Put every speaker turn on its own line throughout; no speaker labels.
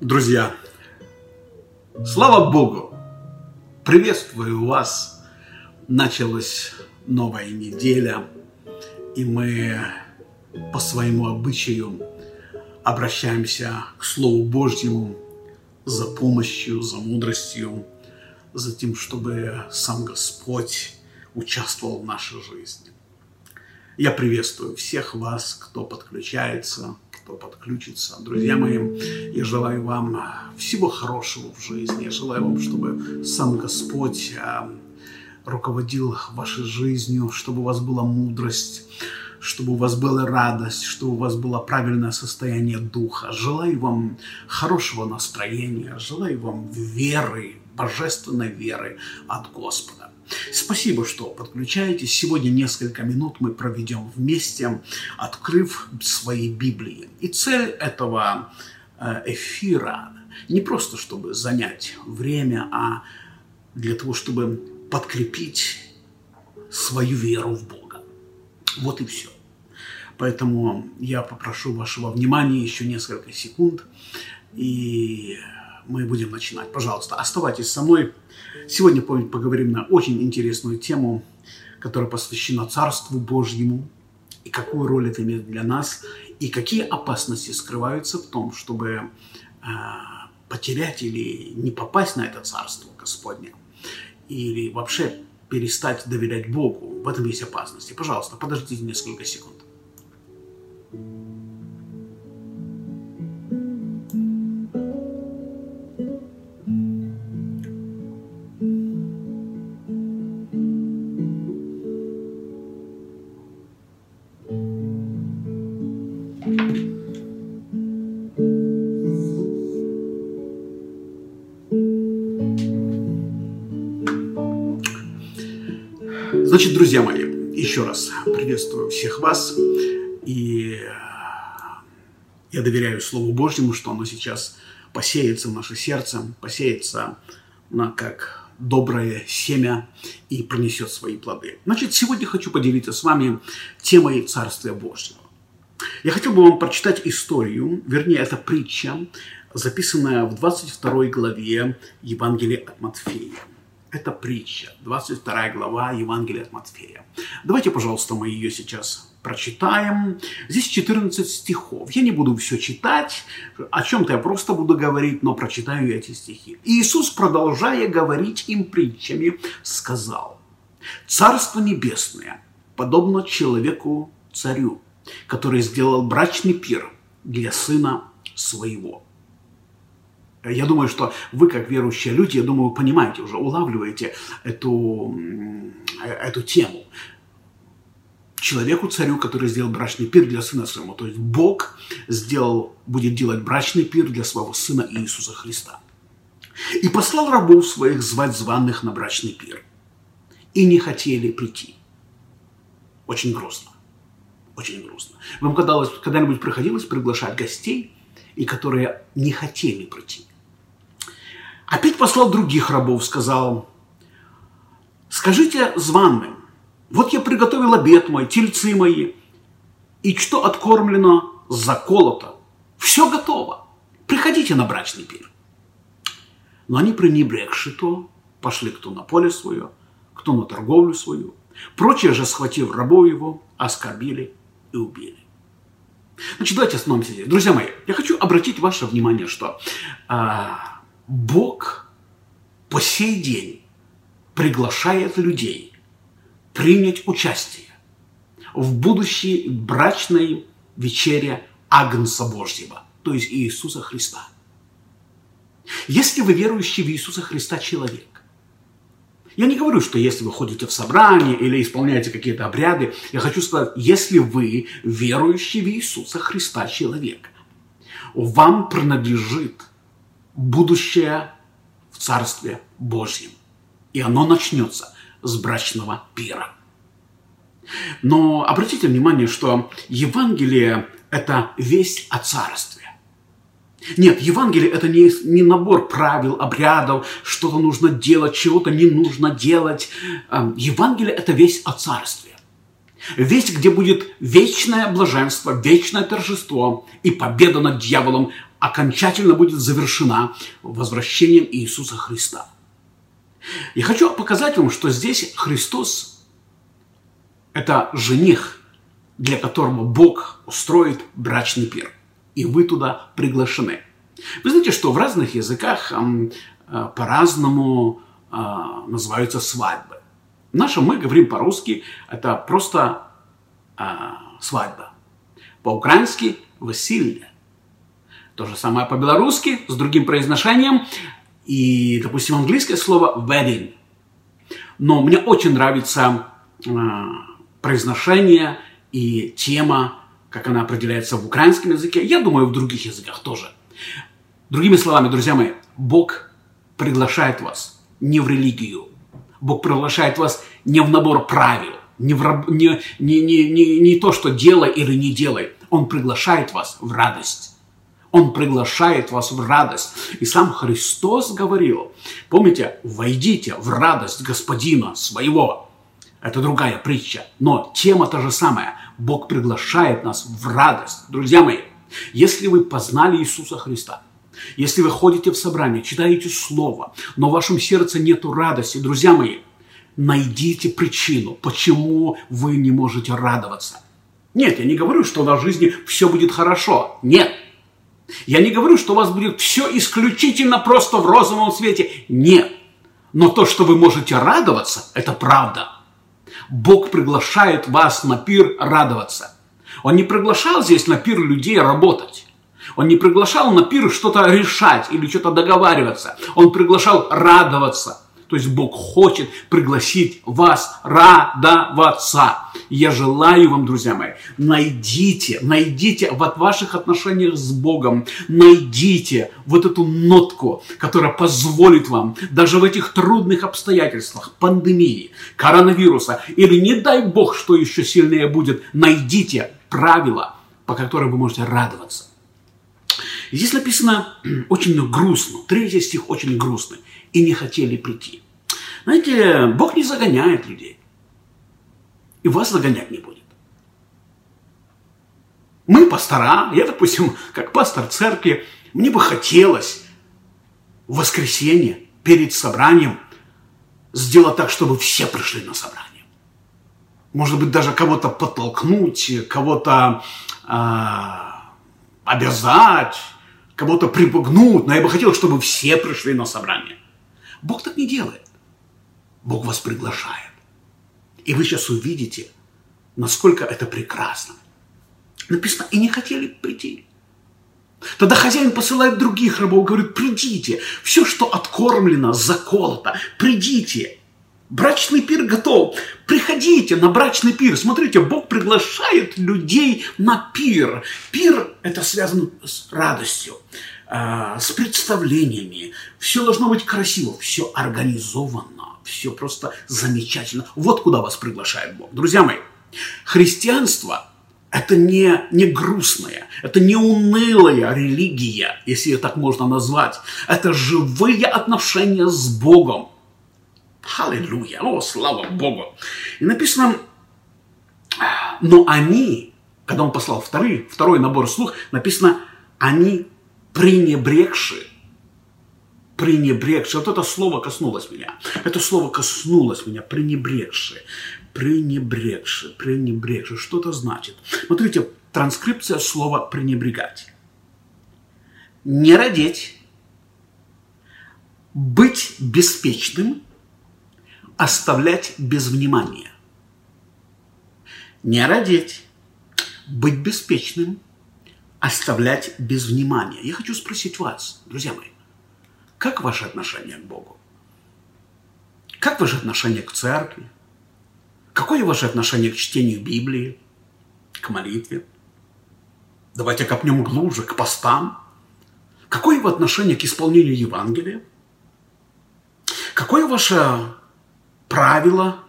Друзья, слава Богу! Приветствую вас! Началась новая неделя, и мы по своему обычаю обращаемся к Слову Божьему за помощью, за мудростью, за тем, чтобы сам Господь участвовал в нашей жизни. Я приветствую всех вас, кто подключается, кто подключится. Друзья мои, я желаю вам всего хорошего в жизни. Я желаю вам, чтобы сам Господь а, руководил вашей жизнью, чтобы у вас была мудрость, чтобы у вас была радость, чтобы у вас было правильное состояние духа. Желаю вам хорошего настроения, желаю вам веры, божественной веры от Господа. Спасибо, что подключаетесь. Сегодня несколько минут мы проведем вместе, открыв свои Библии. И цель этого э, эфира не просто, чтобы занять время, а для того, чтобы подкрепить свою веру в Бога. Вот и все. Поэтому я попрошу вашего внимания еще несколько секунд, и мы будем начинать. Пожалуйста, оставайтесь со мной. Сегодня поговорим на очень интересную тему, которая посвящена Царству Божьему, и какую роль это имеет для нас, и какие опасности скрываются в том, чтобы э, потерять или не попасть на это Царство Господне, или вообще перестать доверять Богу. В этом есть опасности. Пожалуйста, подождите несколько секунд. Значит, друзья мои, еще раз приветствую всех вас. И я доверяю Слову Божьему, что оно сейчас посеется в наше сердце, посеется на как доброе семя и пронесет свои плоды. Значит, сегодня хочу поделиться с вами темой Царствия Божьего. Я хотел бы вам прочитать историю, вернее, это притча, записанная в 22 главе Евангелия от Матфея. Это притча, 22 глава Евангелия от Матфея. Давайте, пожалуйста, мы ее сейчас прочитаем. Здесь 14 стихов. Я не буду все читать, о чем-то я просто буду говорить, но прочитаю эти стихи. Иисус, продолжая говорить им притчами, сказал, «Царство небесное подобно человеку-царю, который сделал брачный пир для сына своего». Я думаю, что вы, как верующие люди, я думаю, понимаете уже, улавливаете эту, эту тему. Человеку, царю, который сделал брачный пир для сына своего. То есть Бог сделал, будет делать брачный пир для своего сына Иисуса Христа. И послал рабов своих звать званых на брачный пир. И не хотели прийти. Очень грустно. Очень грустно. Вам когда-нибудь приходилось приглашать гостей, и которые не хотели прийти? Опять послал других рабов, сказал, скажите званным, вот я приготовил обед мой, тельцы мои, и что откормлено, заколото, все готово, приходите на брачный пир. Но они, пренебрегши то, пошли кто на поле свое, кто на торговлю свою. Прочие же, схватив рабов его, оскорбили и убили. Значит, давайте остановимся здесь. Друзья мои, я хочу обратить ваше внимание, что а, Бог по сей день приглашает людей принять участие в будущей брачной вечере Агнца Божьего, то есть Иисуса Христа. Если вы верующий в Иисуса Христа человек, я не говорю, что если вы ходите в собрание или исполняете какие-то обряды, я хочу сказать, если вы верующий в Иисуса Христа человек, вам принадлежит будущее в Царстве Божьем. И оно начнется с брачного пира. Но обратите внимание, что Евангелие – это весть о Царстве. Нет, Евангелие – это не, не набор правил, обрядов, что-то нужно делать, чего-то не нужно делать. Эм, Евангелие – это весть о Царстве. Весть, где будет вечное блаженство, вечное торжество и победа над дьяволом окончательно будет завершена возвращением Иисуса Христа. Я хочу показать вам, что здесь Христос – это жених, для которого Бог устроит брачный пир, и вы туда приглашены. Вы знаете, что в разных языках э, по-разному э, называются свадьбы. В нашем мы говорим по-русски, это просто э, свадьба. По-украински – веселье. То же самое по-белорусски с другим произношением. И, допустим, английское слово wedding. Но мне очень нравится э, произношение и тема, как она определяется в украинском языке. Я думаю, в других языках тоже. Другими словами, друзья мои, Бог приглашает вас не в религию. Бог приглашает вас не в набор правил, не, в, не, не, не, не, не то, что делай или не делай. Он приглашает вас в радость. Он приглашает вас в радость. И сам Христос говорил, помните, войдите в радость Господина своего. Это другая притча. Но тема та же самая. Бог приглашает нас в радость. Друзья мои, если вы познали Иисуса Христа, если вы ходите в собрание, читаете Слово, но в вашем сердце нет радости, друзья мои, найдите причину, почему вы не можете радоваться. Нет, я не говорю, что в жизни все будет хорошо. Нет. Я не говорю, что у вас будет все исключительно просто в розовом свете. Нет. Но то, что вы можете радоваться, это правда. Бог приглашает вас на пир радоваться. Он не приглашал здесь на пир людей работать. Он не приглашал на пир что-то решать или что-то договариваться. Он приглашал радоваться – то есть Бог хочет пригласить вас радоваться. Я желаю вам, друзья мои, найдите, найдите в ваших отношениях с Богом, найдите вот эту нотку, которая позволит вам даже в этих трудных обстоятельствах, пандемии, коронавируса, или не дай Бог, что еще сильнее будет, найдите правила, по которым вы можете радоваться. Здесь написано очень грустно, третий стих очень грустный и не хотели прийти. Знаете, Бог не загоняет людей. И вас загонять не будет. Мы пастора, я, допустим, как пастор церкви, мне бы хотелось в воскресенье перед собранием сделать так, чтобы все пришли на собрание. Может быть, даже кого-то подтолкнуть, кого-то э, обязать, кого-то припугнуть. Но я бы хотел, чтобы все пришли на собрание. Бог так не делает. Бог вас приглашает. И вы сейчас увидите, насколько это прекрасно. Написано, и не хотели прийти. Тогда хозяин посылает других рабов, говорит, придите, все, что откормлено, заколото, придите. Брачный пир готов. Приходите на брачный пир. Смотрите, Бог приглашает людей на пир. Пир – это связано с радостью. А, с представлениями. Все должно быть красиво, все организовано, все просто замечательно. Вот куда вас приглашает Бог. Друзья мои, христианство – это не, не грустная, это не унылая религия, если ее так можно назвать. Это живые отношения с Богом. Аллилуйя, о, слава Богу. И написано, но они, когда он послал второй, второй набор слух, написано, они пренебрегши, пренебрегши, вот это слово коснулось меня, это слово коснулось меня, пренебрегши, пренебрегши, пренебрегши, что это значит? Смотрите, транскрипция слова пренебрегать. Не родить, быть беспечным, оставлять без внимания. Не родить, быть беспечным, оставлять без внимания. Я хочу спросить вас, друзья мои, как ваше отношение к Богу? Как ваше отношение к церкви? Какое ваше отношение к чтению Библии, к молитве? Давайте копнем глубже, к постам. Какое его отношение к исполнению Евангелия? Какое ваше правило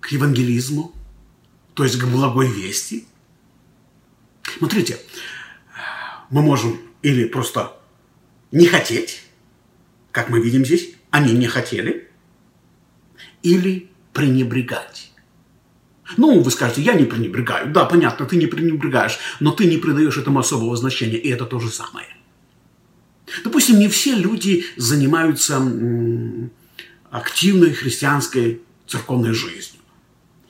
к евангелизму, то есть к благой вести? Смотрите, мы можем или просто не хотеть, как мы видим здесь, они не хотели, или пренебрегать. Ну, вы скажете, я не пренебрегаю. Да, понятно, ты не пренебрегаешь, но ты не придаешь этому особого значения, и это то же самое. Допустим, не все люди занимаются активной христианской церковной жизнью.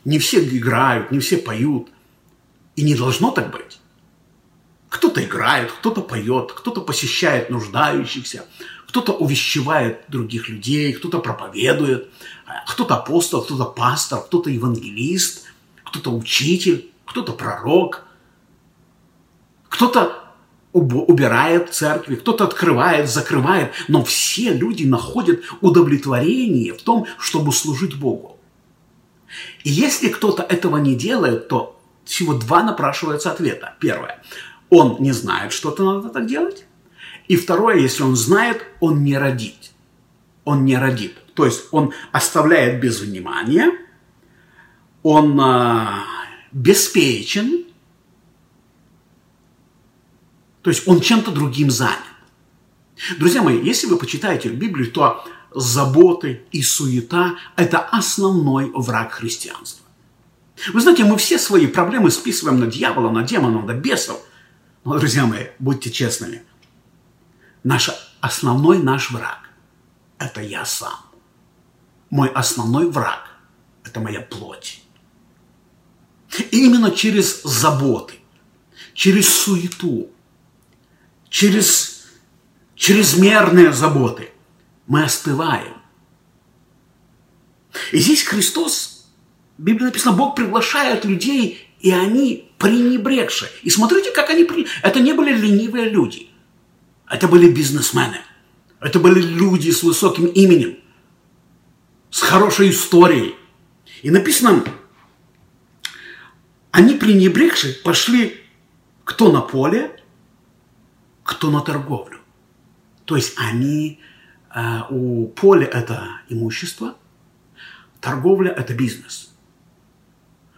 Не все играют, не все поют. И не должно так быть. Кто-то играет, кто-то поет, кто-то посещает нуждающихся, кто-то увещевает других людей, кто-то проповедует, кто-то апостол, кто-то пастор, кто-то евангелист, кто-то учитель, кто-то пророк, кто-то убирает церкви, кто-то открывает, закрывает, но все люди находят удовлетворение в том, чтобы служить Богу. И если кто-то этого не делает, то всего два напрашиваются ответа. Первое. Он не знает, что-то надо так делать. И второе, если он знает, он не родит. Он не родит. То есть он оставляет без внимания, он э, беспечен, то есть он чем-то другим занят. Друзья мои, если вы почитаете Библию, то заботы и суета – это основной враг христианства. Вы знаете, мы все свои проблемы списываем на дьявола, на демонов, на бесов. Но, друзья мои, будьте честными. Наш основной наш враг – это я сам. Мой основной враг – это моя плоть. И именно через заботы, через суету, через чрезмерные заботы мы остываем. И здесь Христос, в Библии написано, Бог приглашает людей, и они пренебрегшие. И смотрите, как они... Это не были ленивые люди. Это были бизнесмены. Это были люди с высоким именем, с хорошей историей. И написано, они пренебрегшие пошли кто на поле, кто на торговлю. То есть они, э, у поля это имущество, торговля это бизнес.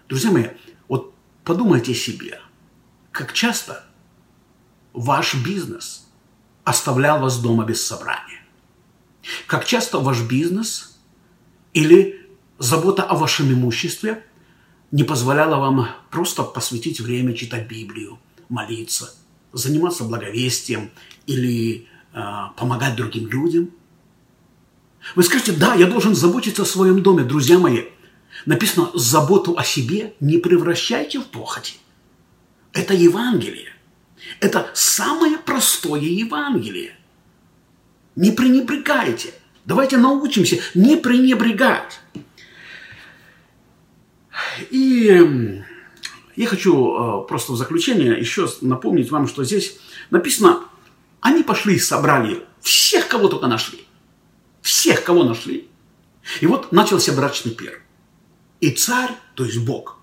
Друзья мои, вот подумайте себе, как часто ваш бизнес оставлял вас дома без собрания. Как часто ваш бизнес или забота о вашем имуществе не позволяла вам просто посвятить время читать Библию, молиться – заниматься благовестием или э, помогать другим людям. Вы скажете, да, я должен заботиться о своем доме, друзья мои. Написано, заботу о себе не превращайте в похоти. Это Евангелие. Это самое простое Евангелие. Не пренебрегайте. Давайте научимся не пренебрегать. И я хочу э, просто в заключение еще напомнить вам, что здесь написано, они пошли и собрали всех, кого только нашли. Всех, кого нашли. И вот начался брачный пир. И царь, то есть Бог,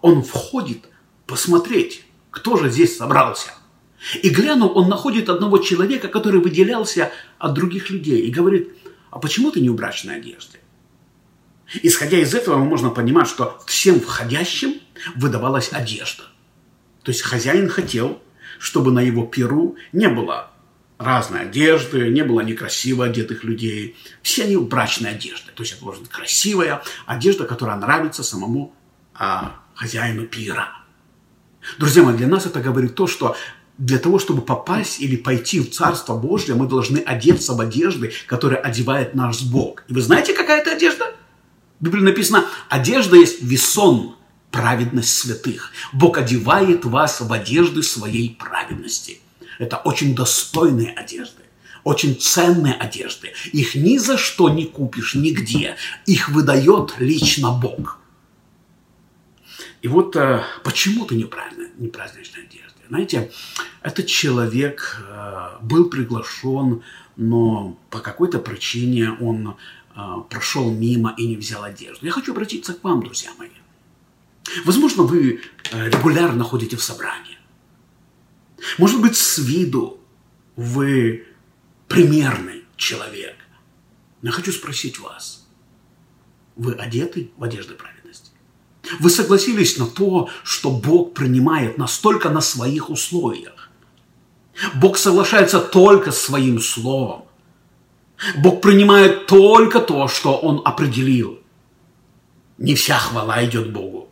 он входит посмотреть, кто же здесь собрался. И глянув, он находит одного человека, который выделялся от других людей, и говорит, а почему ты не в брачной одежде? Исходя из этого, можно понимать, что всем входящим выдавалась одежда. То есть хозяин хотел, чтобы на его перу не было разной одежды, не было некрасиво одетых людей. Все они в брачной одежде. То есть это должна быть красивая одежда, которая нравится самому а, хозяину пира. Друзья мои, для нас это говорит то, что для того, чтобы попасть или пойти в Царство Божье, мы должны одеться в одежды, которые одевает наш Бог. И вы знаете, какая это одежда? В Библии написано, одежда есть весон, праведность святых. Бог одевает вас в одежды своей праведности. Это очень достойные одежды, очень ценные одежды. Их ни за что не купишь нигде. Их выдает лично Бог. И вот э, почему ты неправильно, не праздничной одежды? Знаете, этот человек э, был приглашен, но по какой-то причине он прошел мимо и не взял одежду. Я хочу обратиться к вам, друзья мои. Возможно, вы э, регулярно ходите в собрание. Может быть, с виду вы примерный человек. Но я хочу спросить вас. Вы одеты в одежды праведности? Вы согласились на то, что Бог принимает настолько на своих условиях. Бог соглашается только с своим словом. Бог принимает только то, что Он определил. Не вся хвала идет Богу.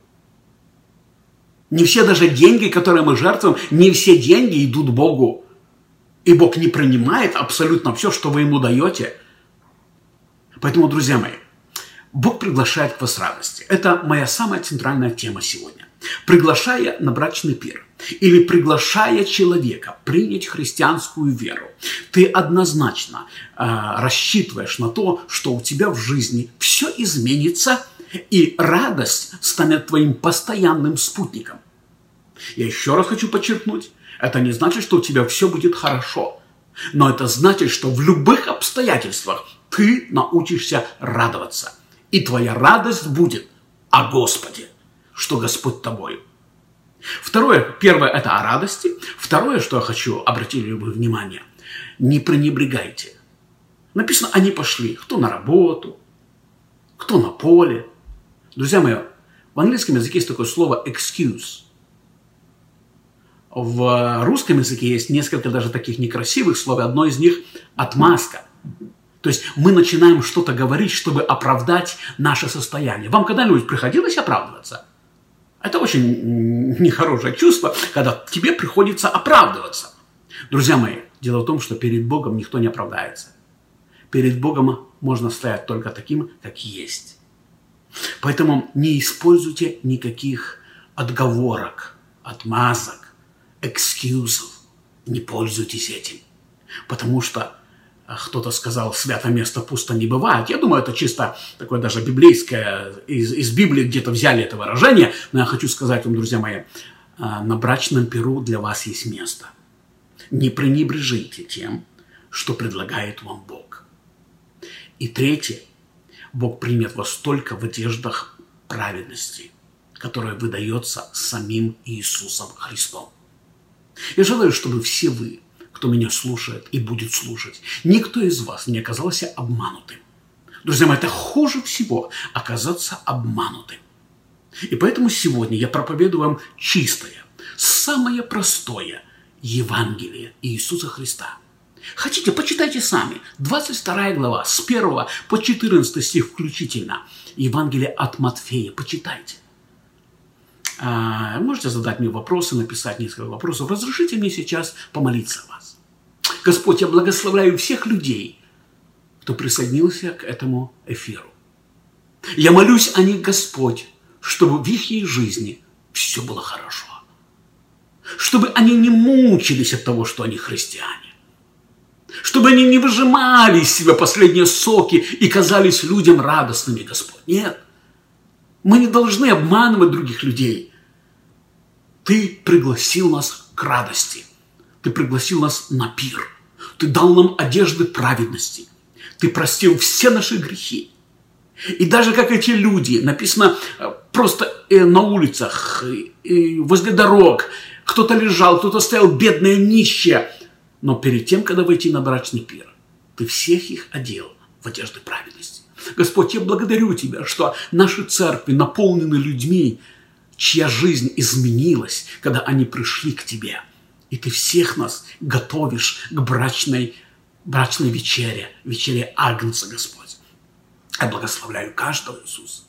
Не все даже деньги, которые мы жертвуем, не все деньги идут Богу. И Бог не принимает абсолютно все, что вы ему даете. Поэтому, друзья мои, Бог приглашает к вас радости. Это моя самая центральная тема сегодня. Приглашая на брачный пир или приглашая человека принять христианскую веру, ты однозначно э, рассчитываешь на то, что у тебя в жизни все изменится, и радость станет твоим постоянным спутником. Я еще раз хочу подчеркнуть, это не значит, что у тебя все будет хорошо, но это значит, что в любых обстоятельствах ты научишься радоваться. И твоя радость будет о Господе, что Господь тобою. Второе, первое – это о радости. Второе, что я хочу обратить вы внимание, не пренебрегайте. Написано, они пошли, кто на работу, кто на поле. Друзья мои, в английском языке есть такое слово excuse. В русском языке есть несколько даже таких некрасивых слов, одно из них – отмазка. То есть мы начинаем что-то говорить, чтобы оправдать наше состояние. Вам когда-нибудь приходилось оправдываться? Это очень нехорошее чувство, когда тебе приходится оправдываться. Друзья мои, дело в том, что перед Богом никто не оправдается. Перед Богом можно стоять только таким, как есть. Поэтому не используйте никаких отговорок, отмазок, экскьюзов. Не пользуйтесь этим. Потому что кто-то сказал, свято место пусто не бывает. Я думаю, это чисто такое даже библейское, из, из Библии где-то взяли это выражение, но я хочу сказать вам, друзья мои, а, на брачном перу для вас есть место. Не пренебрежите тем, что предлагает вам Бог. И третье, Бог примет вас только в одеждах праведности, которая выдается самим Иисусом Христом. Я желаю, чтобы все вы кто меня слушает и будет слушать. Никто из вас не оказался обманутым. Друзья мои, это хуже всего оказаться обманутым. И поэтому сегодня я проповедую вам чистое, самое простое Евангелие Иисуса Христа. Хотите, почитайте сами. 22 глава, с 1 по 14 стих включительно. Евангелие от Матфея. Почитайте. А, можете задать мне вопросы, написать несколько вопросов. Разрешите мне сейчас помолиться о вас. Господь, я благословляю всех людей, кто присоединился к этому эфиру. Я молюсь о них, Господь, чтобы в их жизни все было хорошо. Чтобы они не мучились от того, что они христиане. Чтобы они не выжимали из себя последние соки и казались людям радостными, Господь. Нет. Мы не должны обманывать других людей. Ты пригласил нас к радости. Ты пригласил нас на пир. Ты дал нам одежды праведности. Ты простил все наши грехи. И даже как эти люди, написано э, просто э, на улицах, возле дорог, кто-то лежал, кто-то стоял бедное, нищее. Но перед тем, когда войти на брачный пир, ты всех их одел в одежды праведности. Господь, я благодарю Тебя, что наши церкви наполнены людьми, чья жизнь изменилась, когда они пришли к Тебе – и ты всех нас готовишь к брачной, брачной вечере, вечере Агнца, Господь. Я благословляю каждого Иисуса.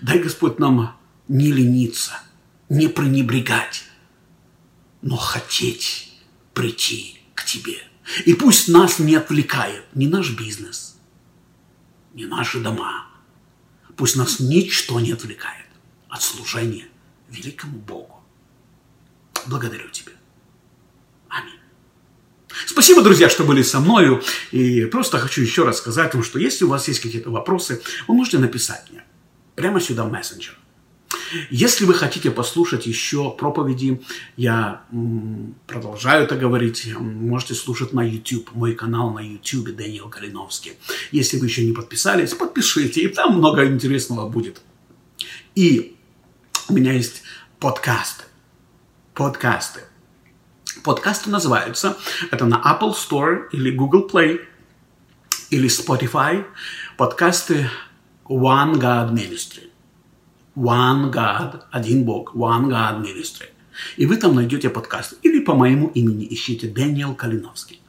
Дай, Господь, нам не лениться, не пренебрегать, но хотеть прийти к Тебе. И пусть нас не отвлекает ни наш бизнес, ни наши дома. Пусть нас ничто не отвлекает от служения великому Богу. Благодарю Тебя. Аминь. Спасибо, друзья, что были со мною. И просто хочу еще раз сказать вам, что если у вас есть какие-то вопросы, вы можете написать мне прямо сюда в мессенджер. Если вы хотите послушать еще проповеди, я продолжаю это говорить, можете слушать на YouTube, мой канал на YouTube Дэниел Калиновский. Если вы еще не подписались, подпишите, и там много интересного будет. И у меня есть подкасты. Подкасты. Подкасты называются, это на Apple Store или Google Play или Spotify, подкасты One God Ministry. One God, один Бог, One God Ministry. И вы там найдете подкасты. Или по моему имени ищите Дэниел Калиновский.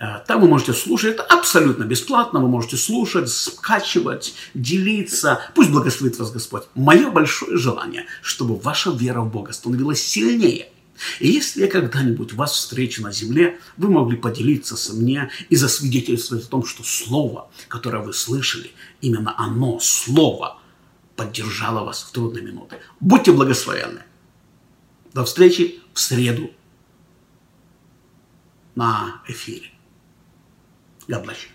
Э, там вы можете слушать, это абсолютно бесплатно, вы можете слушать, скачивать, делиться. Пусть благословит вас Господь. Мое большое желание, чтобы ваша вера в Бога становилась сильнее – И если я когда-нибудь вас встречу на земле, вы могли поделиться со мне и засвидетельствовать о том, что слово, которое вы слышали, именно оно, слово, поддержало вас в трудные минуты. Будьте благословенны. До встречи в среду на эфире. God bless you.